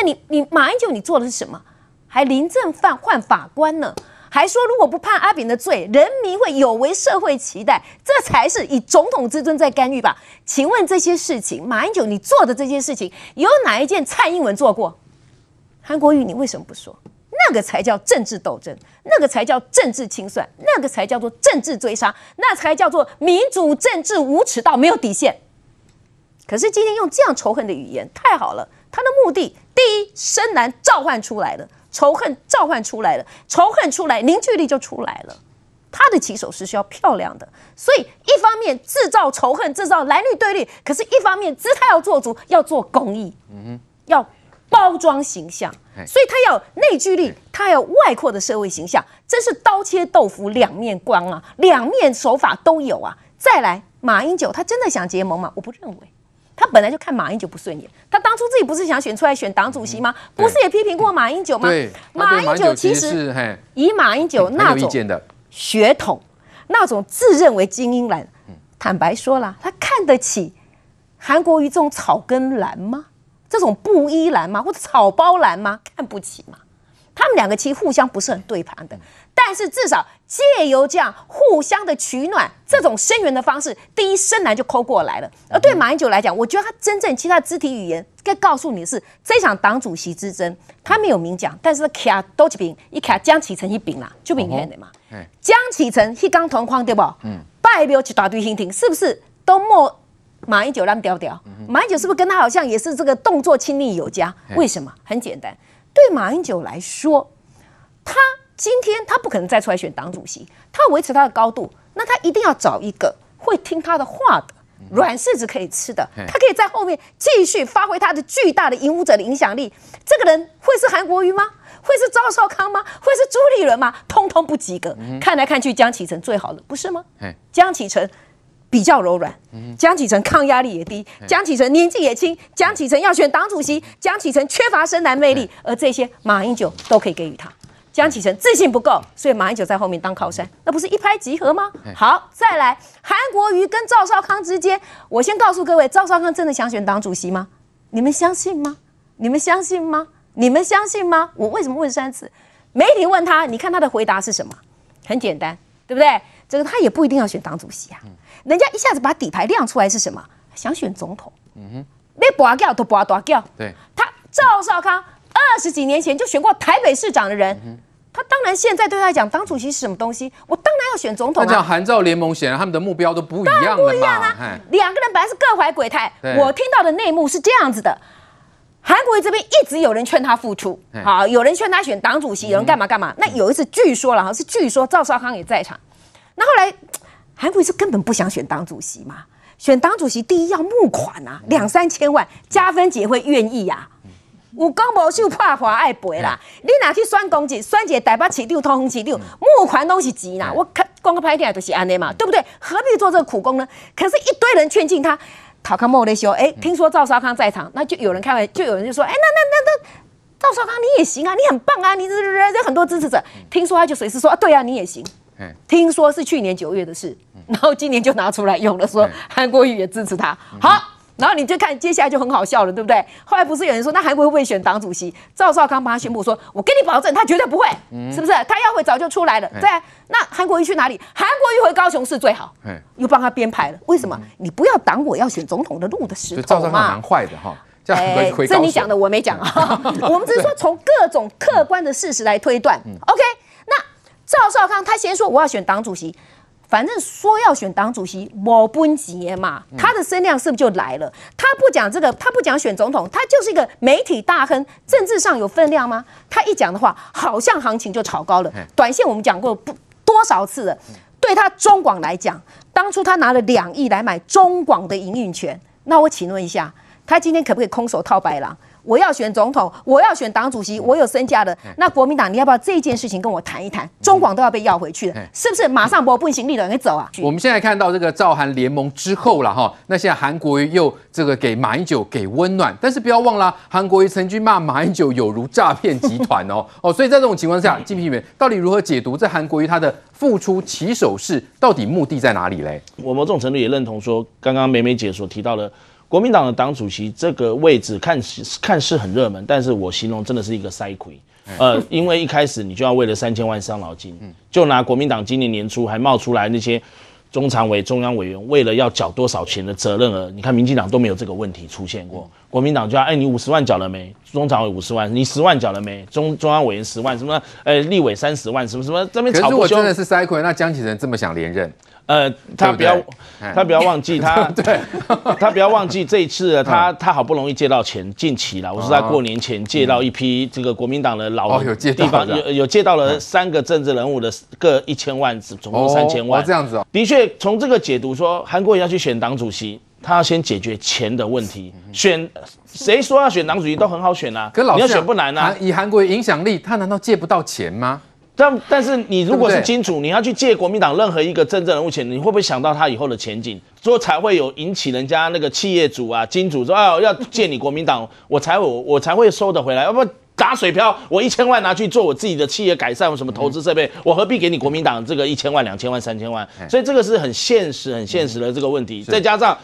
那你你马英九你做的是什么？还临阵犯换法官呢？还说如果不判阿扁的罪，人民会有违社会期待，这才是以总统之尊在干预吧？请问这些事情，马英九你做的这些事情，有哪一件蔡英文做过？韩国瑜你为什么不说？那个才叫政治斗争，那个才叫政治清算，那个才叫做政治追杀，那才叫做民主政治无耻到没有底线。可是今天用这样仇恨的语言，太好了，他的目的，第一，深蓝召唤出来了。仇恨召唤出来了，仇恨出来，凝聚力就出来了。他的起手是需要漂亮的，所以一方面制造仇恨，制造蓝绿对立，可是一方面姿态要做足，要做公益，嗯哼，要包装形象，所以他要内聚力，他要外扩的社会形象，真是刀切豆腐两面光啊，两面手法都有啊。再来，马英九他真的想结盟吗？我不认为。他本来就看马英九不顺眼，他当初自己不是想选出来选党主席吗？不是也批评过马英九吗？对，马英九其实以马英九那种血统、那种自认为精英蓝，坦白说了，他看得起韩国瑜这种草根蓝吗？这种布衣蓝吗？或者草包蓝吗？看不起吗？他们两个其实互相不是很对盘的。但是至少借由这样互相的取暖，这种声援的方式，第一深蓝就抠过来了。而对马英九来讲，我觉得他真正其他肢体语言该告诉你的是，这场党主席之争，他没有明讲，但是卡多几饼，一卡江启程一饼啦，就明显的嘛。江启程一刚同框对不？嗯，代表一大堆蜻蜓，是不是都莫马英九让调调？马英九是不是跟他好像也是这个动作亲密有加？为什么？很简单，对马英九来说，他。今天他不可能再出来选党主席，他要维持他的高度，那他一定要找一个会听他的话的软柿子可以吃的，他可以在后面继续发挥他的巨大的影武者的影响力。这个人会是韩国瑜吗？会是赵少康吗？会是朱立伦吗？通通不及格。看来看去，江启臣最好了，不是吗？江启臣比较柔软，江启臣抗压力也低，江启臣年纪也轻，江启臣要选党主席，江启臣缺乏深蓝魅力，而这些马英九都可以给予他。江启臣自信不够，所以马英九在后面当靠山，那不是一拍即合吗？好，再来韩国瑜跟赵少康之间，我先告诉各位，赵少康真的想选党主席吗？你们相信吗？你们相信吗？你们相信吗？我为什么问三次？媒体问他，你看他的回答是什么？很简单，对不对？这个他也不一定要选党主席啊。人家一下子把底牌亮出来是什么？想选总统。嗯哼，你拔掉都拔大掉。对，他赵少康。二十几年前就选过台北市长的人，嗯、他当然现在对他来讲，党主席是什么东西？我当然要选总统、啊。他讲韩赵联盟，显然他们的目标都不一样。当然不一样啊！两个人本来是各怀鬼胎。我听到的内幕是这样子的：韩国瑜这边一直有人劝他复出，好，有人劝他选党主席，有人干嘛干嘛。嗯、那有一次据说了哈，是据说赵少康也在场。那后来韩国瑜是根本不想选党主席嘛？选党主席第一要募款啊，两三千万，加分姐会愿意呀、啊？有功无秀，破坏爱赔啦！你哪去选公职，选一个台北市长、桃园市长，募款都是钱啦。我看讲个歹听就是安尼嘛，对不对？何必做这个苦工呢？可是，一堆人劝进他，讨康莫的修。哎，听说赵少康在场，那就有人开玩，就有人就说：哎，那那那那赵少康你也行啊，你很棒啊，你这这这很多支持者。听说他就随时说：啊，对啊，你也行。听说是去年九月的事，然后今年就拿出来用了，说韩国瑜也支持他。好。然后你就看接下来就很好笑了，对不对？后来不是有人说，那韩国瑜会不会选党主席？赵少康帮他宣布说：“我跟你保证，他绝对不会，是不是？他要会早就出来了。”对，那韩国瑜去哪里？韩国瑜回高雄市最好，又帮他编排了。为什么？你不要挡我要选总统的路的时候嘛。赵少康蛮坏的哈，哎这你讲的我没讲啊，我们只是说从各种客观的事实来推断。OK，那赵少康他先说我要选党主席。反正说要选党主席，我不急嘛，他的声量是不是就来了？他不讲这个，他不讲选总统，他就是一个媒体大亨，政治上有分量吗？他一讲的话，好像行情就炒高了。短线我们讲过不多少次了，对他中广来讲，当初他拿了两亿来买中广的营运权，那我请问一下，他今天可不可以空手套白狼？我要选总统，我要选党主席，我有身价的。那国民党，你要不要这件事情跟我谈一谈？中广都要被要回去了，是不是？马上不不行，立了，你走啊！我们现在看到这个赵韩联盟之后了哈，那现在韩国瑜又这个给马英九给温暖，但是不要忘了，韩国瑜曾经骂马英九有如诈骗集团哦哦，所以在这种情况下，金平员到底如何解读这韩国瑜他的付出起手式，到底目的在哪里嘞？我某种程度也认同说，刚刚美美姐所提到的。国民党的党主席这个位置看看似很热门，但是我形容真的是一个塞亏。呃，因为一开始你就要为了三千万伤脑筋，就拿国民党今年年初还冒出来那些中常委、中央委员，为了要缴多少钱的责任额，你看民进党都没有这个问题出现过，国民党就要哎，你五十万缴了没？中常委五十万，你十万缴了没？中中央委员十万，什么呃立委三十万，什么什么这边吵不休。可是我真的是塞亏，那江启臣这么想连任？呃，他不要，他不要忘记他，对，他不要忘记这一次，他他好不容易借到钱，近期了，我是在过年前借到一批这个国民党的老地方，有有借到了三个政治人物的各一千万，总共三千万，这样子哦。的确，从这个解读说，韩国瑜要去选党主席，他要先解决钱的问题。选谁说要选党主席都很好选啊，可你要选不难啊。以韩国瑜影响力，他难道借不到钱吗？但但是你如果是金主，你要去借国民党任何一个政治人物钱，你会不会想到他以后的前景？所以才会有引起人家那个企业主啊、金主说，哎，要借你国民党，我才我我才会收得回来，要不打水漂，我一千万拿去做我自己的企业改善，我什么投资设备，我何必给你国民党这个一千万、两千万、三千万？所以这个是很现实、很现实的这个问题，再加上。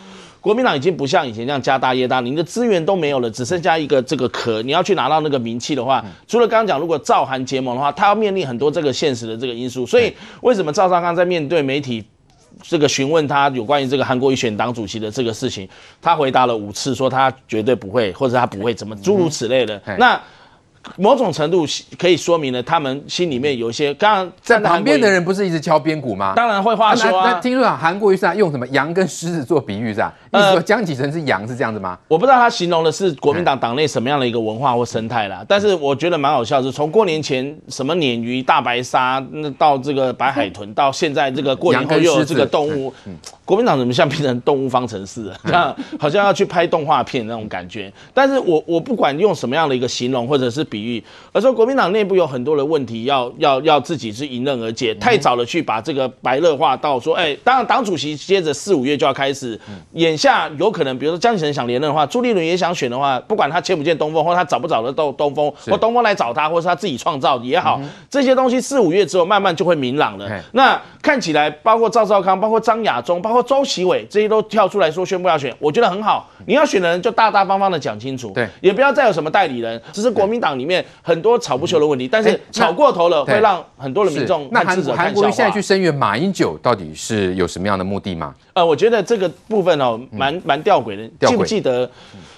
国民党已经不像以前这样家大业大，你的资源都没有了，只剩下一个这个壳。你要去拿到那个名气的话，除了刚刚讲，如果赵韩结盟的话，他要面临很多这个现实的这个因素。所以为什么赵少康在面对媒体这个询问他有关于这个韩国瑜选党主席的这个事情，他回答了五次，说他绝对不会，或者他不会怎么诸如此类的。那。某种程度可以说明了他们心里面有一些。刚刚在旁边的人不是一直敲边鼓吗？当然会话说啊。那听说啊，韩国瑜是用什么羊跟狮子做比喻是吧？意思说江启臣是羊是这样子吗？我不知道他形容的是国民党党内什么样的一个文化或生态啦。但是我觉得蛮好笑，是从过年前什么鲶鱼、大白鲨，那到这个白海豚，到现在这个过年后又有这个动物。国民党怎么像变成动物方程式啊？这样好像要去拍动画片那种感觉。但是我我不管用什么样的一个形容或者是比喻，而说国民党内部有很多的问题要要要自己是迎刃而解。太早的去把这个白热化到说，哎，当然党主席接着四五月就要开始，眼下有可能，比如说江启臣想连任的话，朱立伦也想选的话，不管他见不见东风，或他找不找得到东风，或东风来找他，或是他自己创造也好，这些东西四五月之后慢慢就会明朗了。那看起来包括赵少康，包括张亚中，包括。周其伟这些都跳出来说宣布要选，我觉得很好。你要选的人就大大方方的讲清楚，对，也不要再有什么代理人。只是国民党里面很多吵不休的问题，但是吵过头了会让很多的民众看支持韩国瑜现在去声援马英九，到底是有什么样的目的吗？呃，我觉得这个部分哦，蛮蛮吊诡的。记不记得，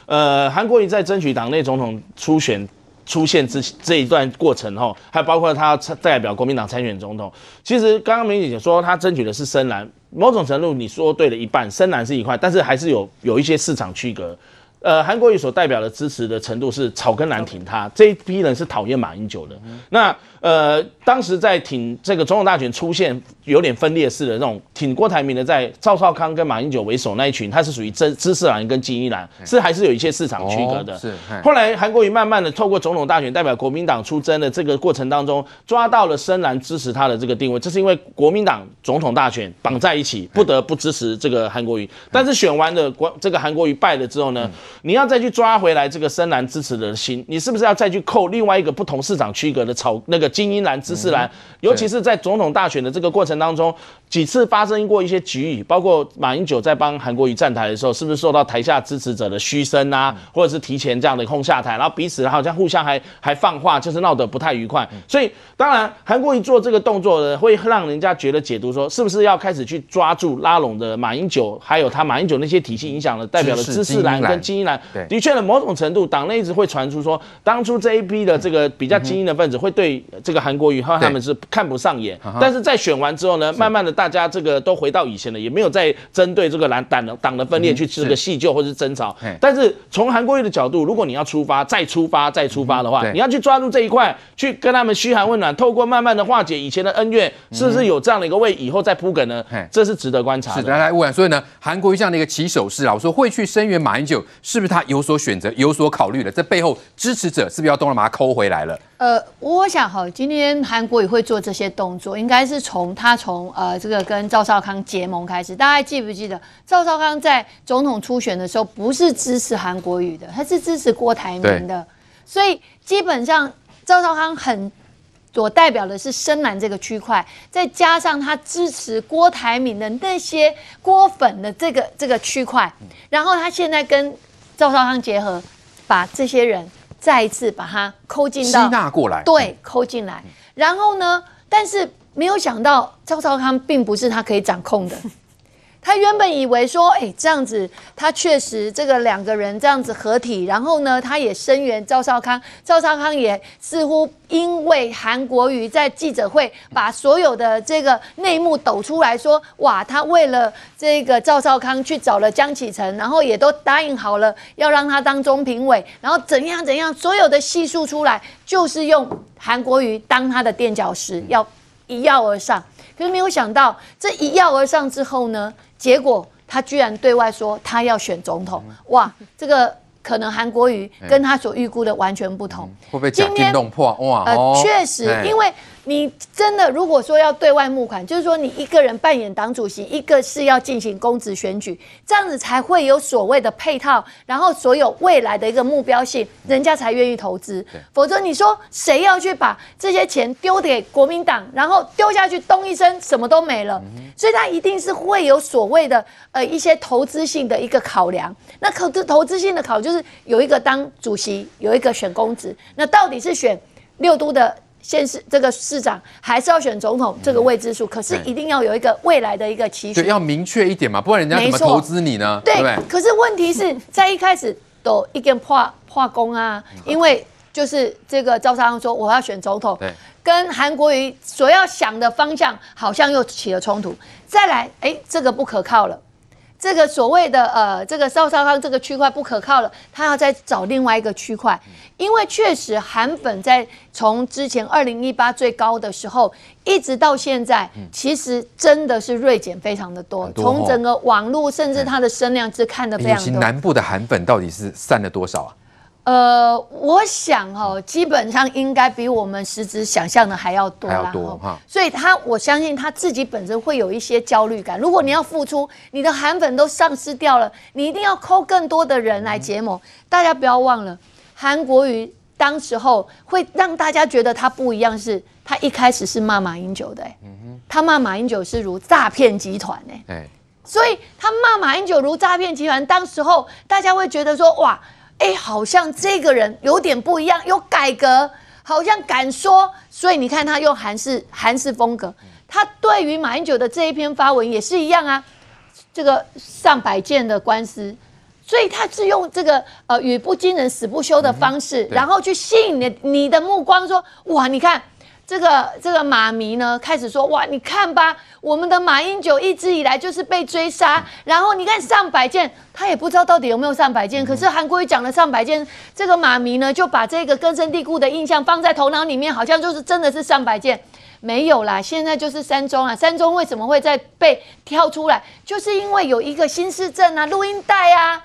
呃，韩国瑜在争取党内总统初选？出现这这一段过程后，还包括他代表国民党参选总统。其实刚刚明姐姐说他争取的是深蓝，某种程度你说对了一半，深蓝是一块，但是还是有有一些市场区隔。呃，韩国瑜所代表的支持的程度是草根蓝挺他，这一批人是讨厌马英九的。那呃，当时在挺这个总统大选出现有点分裂式的那种挺郭台铭的，在赵少康跟马英九为首那一群，他是属于知知识蓝跟精英蓝，是还是有一些市场区隔的。是。后来韩国瑜慢慢的透过总统大选代表国民党出征的这个过程当中，抓到了深蓝支持他的这个定位，这是因为国民党总统大选绑在一起，不得不支持这个韩国瑜。但是选完了国这个韩国瑜败了之后呢，你要再去抓回来这个深蓝支持的心，你是不是要再去扣另外一个不同市场区隔的草那个？精英蓝、知识蓝，尤其是在总统大选的这个过程当中，几次发生过一些局域，包括马英九在帮韩国瑜站台的时候，是不是受到台下支持者的嘘声啊，或者是提前这样的轰下台，然后彼此好像互相还还放话，就是闹得不太愉快。所以当然韩国瑜做这个动作呢，会让人家觉得解读说，是不是要开始去抓住拉拢的马英九，还有他马英九那些体系影响的代表的知识蓝跟精英蓝。的确呢，某种程度党内一直会传出说，当初这一批的这个比较精英的分子会对。这个韩国瑜和他们是看不上眼，但是在选完之后呢，慢慢的大家这个都回到以前了，也没有再针对这个蓝党的党的分裂去这个细究或是争吵。但是从韩国瑜的角度，如果你要出发，再出发，再出发的话，你要去抓住这一块，去跟他们嘘寒问暖，透过慢慢的化解以前的恩怨，是不是有这样的一个为以后再铺梗呢？这是值得观察的。是，来来，问，所以呢，韩国瑜这样的一个起手式啊，我说会去声援马英九，是不是他有所选择、有所考虑的？这背后支持者是不是要动了把他抠回来了？呃，我想哈，今天韩国瑜会做这些动作，应该是从他从呃这个跟赵少康结盟开始。大家还记不记得赵少康在总统初选的时候不是支持韩国瑜的，他是支持郭台铭的。所以基本上赵少康很所代表的是深蓝这个区块，再加上他支持郭台铭的那些郭粉的这个这个区块，然后他现在跟赵少康结合，把这些人再一次把他抠进到吸纳过来，对，抠进来。然后呢，但是没有想到赵少康并不是他可以掌控的。他原本以为说，哎，这样子，他确实这个两个人这样子合体，然后呢，他也声援赵少康，赵少康也似乎因为韩国瑜在记者会把所有的这个内幕抖出来说，哇，他为了这个赵少康去找了江启臣，然后也都答应好了要让他当中评委，然后怎样怎样，所有的细数出来，就是用韩国瑜当他的垫脚石，要一跃而上。可是没有想到，这一跃而上之后呢？结果他居然对外说他要选总统，哇，这个可能韩国瑜跟他所预估的完全不同。会不会假电动破？哇，呃，确实，因为。你真的如果说要对外募款，就是说你一个人扮演党主席，一个是要进行公职选举，这样子才会有所谓的配套，然后所有未来的一个目标性，人家才愿意投资。否则你说谁要去把这些钱丢给国民党，然后丢下去，咚一声什么都没了。所以他一定是会有所谓的呃一些投资性的一个考量。那投资投资性的考就是有一个当主席，有一个选公职，那到底是选六都的？县市这个市长还是要选总统，这个未知数，可是一定要有一个未来的一个期许，要明确一点嘛，不然人家怎么投资你呢？对，可是问题是 在一开始都一个化化工啊，因为就是这个赵少康说我要选总统，跟韩国瑜所要想的方向好像又起了冲突，再来，哎，这个不可靠了。这个所谓的呃，这个邵少康这个区块不可靠了，他要再找另外一个区块，因为确实韩粉在从之前二零一八最高的时候，一直到现在，其实真的是锐减非常的多。从整个网络甚至它的声量是看得非常多。尤其南部的韩粉到底是散了多少啊？呃，我想哈，基本上应该比我们实质想象的还要多啦。所以他，我相信他自己本身会有一些焦虑感。如果你要付出，你的韩粉都丧失掉了，你一定要抠更多的人来结盟。大家不要忘了，韩国瑜当时候会让大家觉得他不一样，是他一开始是骂马英九的，他骂马英九是如诈骗集团，所以他骂马英九如诈骗集团，当时候大家会觉得说，哇。哎，好像这个人有点不一样，有改革，好像敢说，所以你看他用韩式韩式风格，他对于马英九的这一篇发文也是一样啊，这个上百件的官司，所以他是用这个呃语不惊人死不休的方式，然后去吸引你你的目光，说哇，你看。这个这个马迷呢，开始说哇，你看吧，我们的马英九一直以来就是被追杀，然后你看上百件，他也不知道到底有没有上百件，可是韩国瑜讲了上百件，这个马迷呢就把这个根深蒂固的印象放在头脑里面，好像就是真的是上百件，没有啦，现在就是三中啊，三中为什么会再被挑出来，就是因为有一个新市镇啊，录音带啊。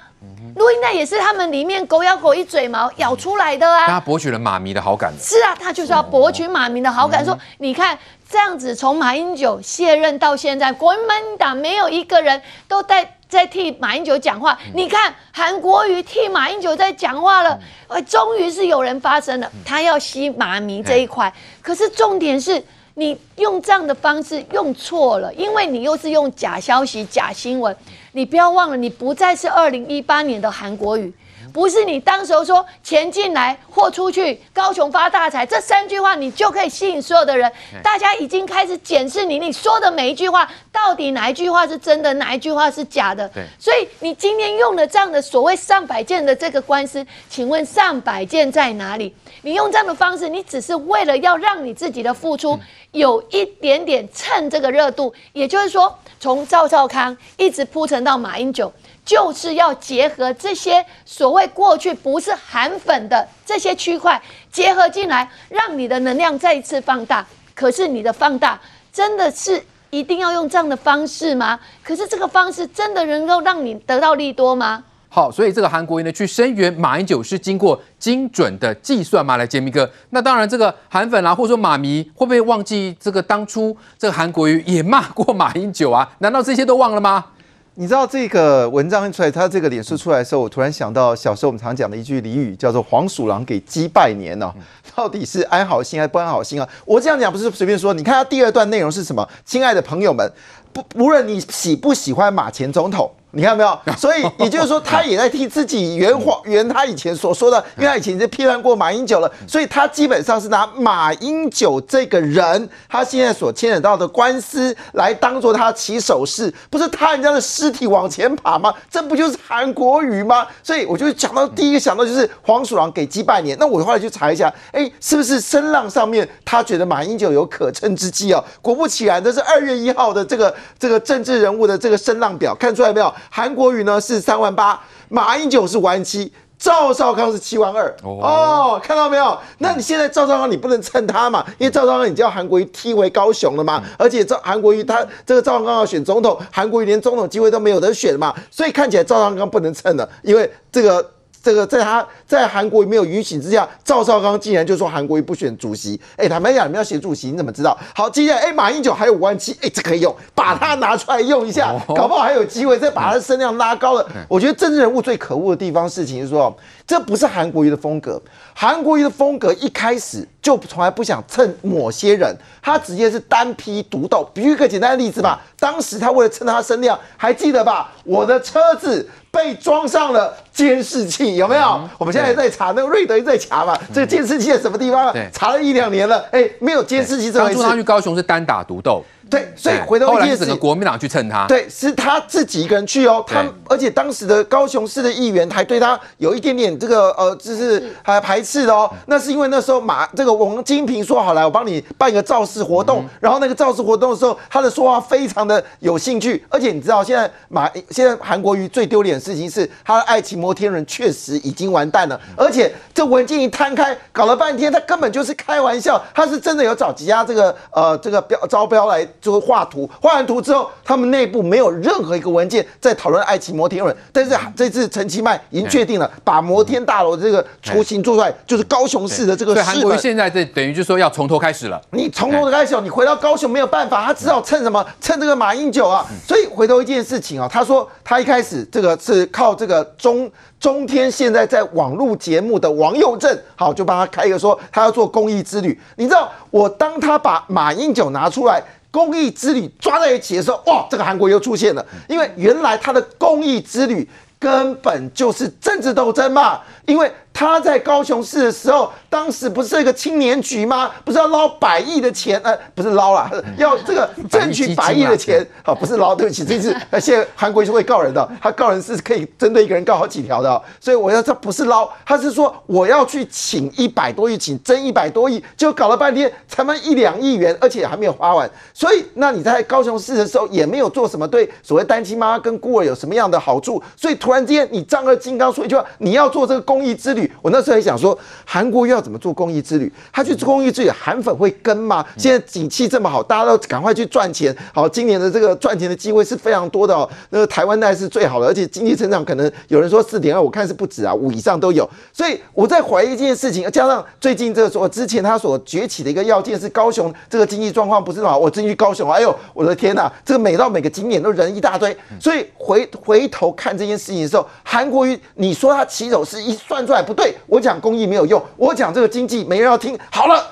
录音带也是他们里面狗咬狗一嘴毛咬出来的啊！他博取了马迷的好感。是啊，他就是要博取马迷的好感。说，你看这样子，从马英九卸任到现在，国民党没有一个人都在在替马英九讲话。你看韩国瑜替马英九在讲话了，呃，终于是有人发声了。他要吸马迷这一块，可是重点是。你用这样的方式用错了，因为你又是用假消息、假新闻。你不要忘了，你不再是二零一八年的韩国语。不是你当时候说钱进来货出去，高雄发大财这三句话，你就可以吸引所有的人。大家已经开始检视你，你说的每一句话，到底哪一句话是真的，哪一句话是假的。所以你今天用了这样的所谓上百件的这个官司，请问上百件在哪里？你用这样的方式，你只是为了要让你自己的付出有一点点蹭这个热度，也就是说，从赵少康一直铺陈到马英九。就是要结合这些所谓过去不是韩粉的这些区块结合进来，让你的能量再一次放大。可是你的放大真的是一定要用这样的方式吗？可是这个方式真的能够让你得到利多吗？好，所以这个韩国瑜呢去声援马英九是经过精准的计算吗？来，杰明哥，那当然这个韩粉啊，或者说马迷会不会忘记这个当初这个韩国瑜也骂过马英九啊？难道这些都忘了吗？你知道这个文章出来，他这个脸书出来的时候，我突然想到小时候我们常讲的一句俚语，叫做“黄鼠狼给鸡拜年”呢。到底是安好心还是不安好心啊？我这样讲不是随便说。你看他第二段内容是什么？亲爱的朋友们，不，无论你喜不喜欢马前总统。你看到没有？所以也就是说，他也在替自己圆谎圆他以前所说的，因为他以前已经批判过马英九了，所以他基本上是拿马英九这个人，他现在所牵扯到的官司来当做他起手式，不是他人家的尸体往前爬吗？这不就是韩国语吗？所以我就讲到第一个想到就是黄鼠狼给鸡拜年。那我后来去查一下，哎，是不是声浪上面他觉得马英九有可乘之机啊？果不其然，这是二月一号的这个这个政治人物的这个声浪表，看出来没有？韩国瑜呢是三万八，马英九是五万七，赵少康是七万二。哦，看到没有？那你现在赵少康你不能蹭他嘛？因为赵少康你叫韩国瑜踢回高雄了嘛？而且赵韩国瑜他这个赵少康要选总统，韩国瑜连总统机会都没有得选嘛？所以看起来赵少康不能蹭了，因为这个。这个在他在韩国瑜没有允许之下，赵少康竟然就说韩国瑜不选主席。哎，坦白讲，你们要选主席，你怎么知道？好，接下来，哎，马英九还有五万七，哎，这可以用，把它拿出来用一下，搞不好还有机会再把他的声量拉高了。我觉得政治人物最可恶的地方，事情是说，这不是韩国瑜的风格。韩国瑜的风格一开始就从来不想蹭某些人，他直接是单批独斗。比如一个简单的例子吧，当时他为了蹭他声量，还记得吧？我的车子。被装上了监视器，有没有？嗯、我们现在在查，那个瑞德一直在查嘛。这个监视器在什么地方？查了一两年了，哎，没有监视器这回事。当初他去高雄是单打独斗。对，所以回头后来是整个国民党去蹭他。对，是他自己一个人去哦。他而且当时的高雄市的议员还对他有一点点这个呃，就是还排斥的哦。那是因为那时候马这个王金平说好来，我帮你办一个造势活动。然后那个造势活动的时候，他的说话非常的有兴趣。而且你知道，现在马现在韩国瑜最丢脸的事情是，他的爱情摩天轮确实已经完蛋了。而且这文件一摊开，搞了半天，他根本就是开玩笑。他是真的有找几家这个呃这个标招标来。就会画图，画完图之后，他们内部没有任何一个文件在讨论爱情摩天轮。但是这次陈其迈已经确定了，把摩天大楼的这个雏形做出来，就是高雄市的这个。对，韩国现在这等于就是说要从头开始了。你从头开始，你回到高雄没有办法，他只好趁什么？趁这个马英九啊。所以回头一件事情啊，他说他一开始这个是靠这个中中天现在在网络节目的王佑正，好就帮他开一个说他要做公益之旅。你知道我当他把马英九拿出来。公益之旅抓在一起的时候，哇，这个韩国又出现了，因为原来他的公益之旅根本就是政治斗争嘛，因为。他在高雄市的时候，当时不是一个青年局吗？不是要捞百亿的钱？呃，不是捞啦，要这个争取百亿的钱。好，不是捞，对不起，这次那，现在韩国瑜是会告人的，他告人是可以针对一个人告好几条的。所以我要这不是捞，他是说我要去请一百多亿，请争一百多亿，就搞了半天才卖一两亿元，而且还没有花完。所以那你在高雄市的时候也没有做什么对所谓单亲妈妈跟孤儿有什么样的好处？所以突然之间你丈二金刚说一句话，你要做这个公益之旅。我那时候也想说，韩国要怎么做公益之旅？他去做公益之旅，韩粉会跟吗？现在景气这么好，大家都赶快去赚钱。好，今年的这个赚钱的机会是非常多的哦。那个台湾那是最好的，而且经济成长可能有人说四点二，我看是不止啊，五以上都有。所以我在怀疑一件事情，加上最近这个说之前他所崛起的一个要件是高雄这个经济状况不是很好，我真去高雄，哎呦，我的天呐，这个每到每个景点都人一大堆。所以回回头看这件事情的时候，韩国瑜你说他起手是一算出来不对。我讲公益没有用，我讲这个经济没人要听。好了，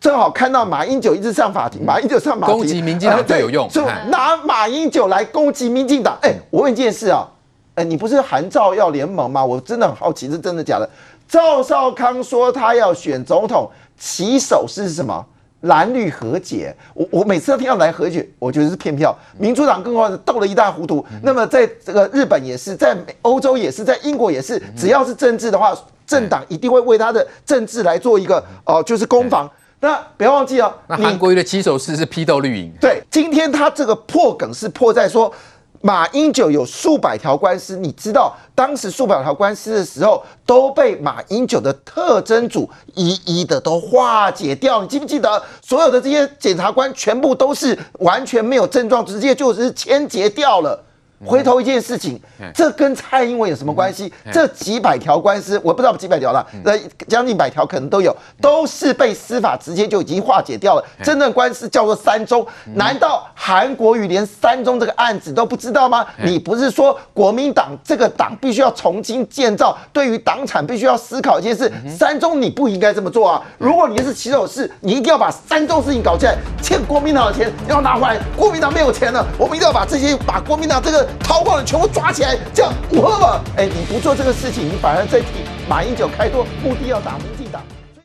正好看到马英九一直上法庭，马英九上法庭攻击民进党最有用，就拿马英九来攻击民进党。哎，我问一件事啊，哎，你不是韩赵要联盟吗？我真的很好奇，是真的假的？赵少康说他要选总统，起手是什么？蓝绿和解，我我每次都听到蓝和解，我觉得是骗票。民主党更快的斗得一塌糊涂。那么在这个日本也是，在欧洲也是，在英国也是，只要是政治的话，政党一定会为他的政治来做一个哦、呃，就是攻防。那不要忘记哦，那韩国瑜的起手式是批斗绿营。对，今天他这个破梗是破在说。马英九有数百条官司，你知道当时数百条官司的时候都被马英九的特侦组一一的都化解掉。你记不记得所有的这些检察官全部都是完全没有症状，直接就是签结掉了。回头一件事情，这跟蔡英文有什么关系？这几百条官司，我不知道几百条了，那将近百条可能都有，都是被司法直接就已经化解掉了。真正官司叫做三中，难道韩国瑜连三中这个案子都不知道吗？你不是说国民党这个党必须要重新建造，对于党产必须要思考一件事，三中你不应该这么做啊！如果你是起手式，你一定要把三中事情搞起来，欠国民党的钱要拿回来，国民党没有钱了，我们一定要把这些把国民党这个。逃跑的全部抓起来，这样，我哎，你不做这个事情，你反而在替马英九开脱，目的要打。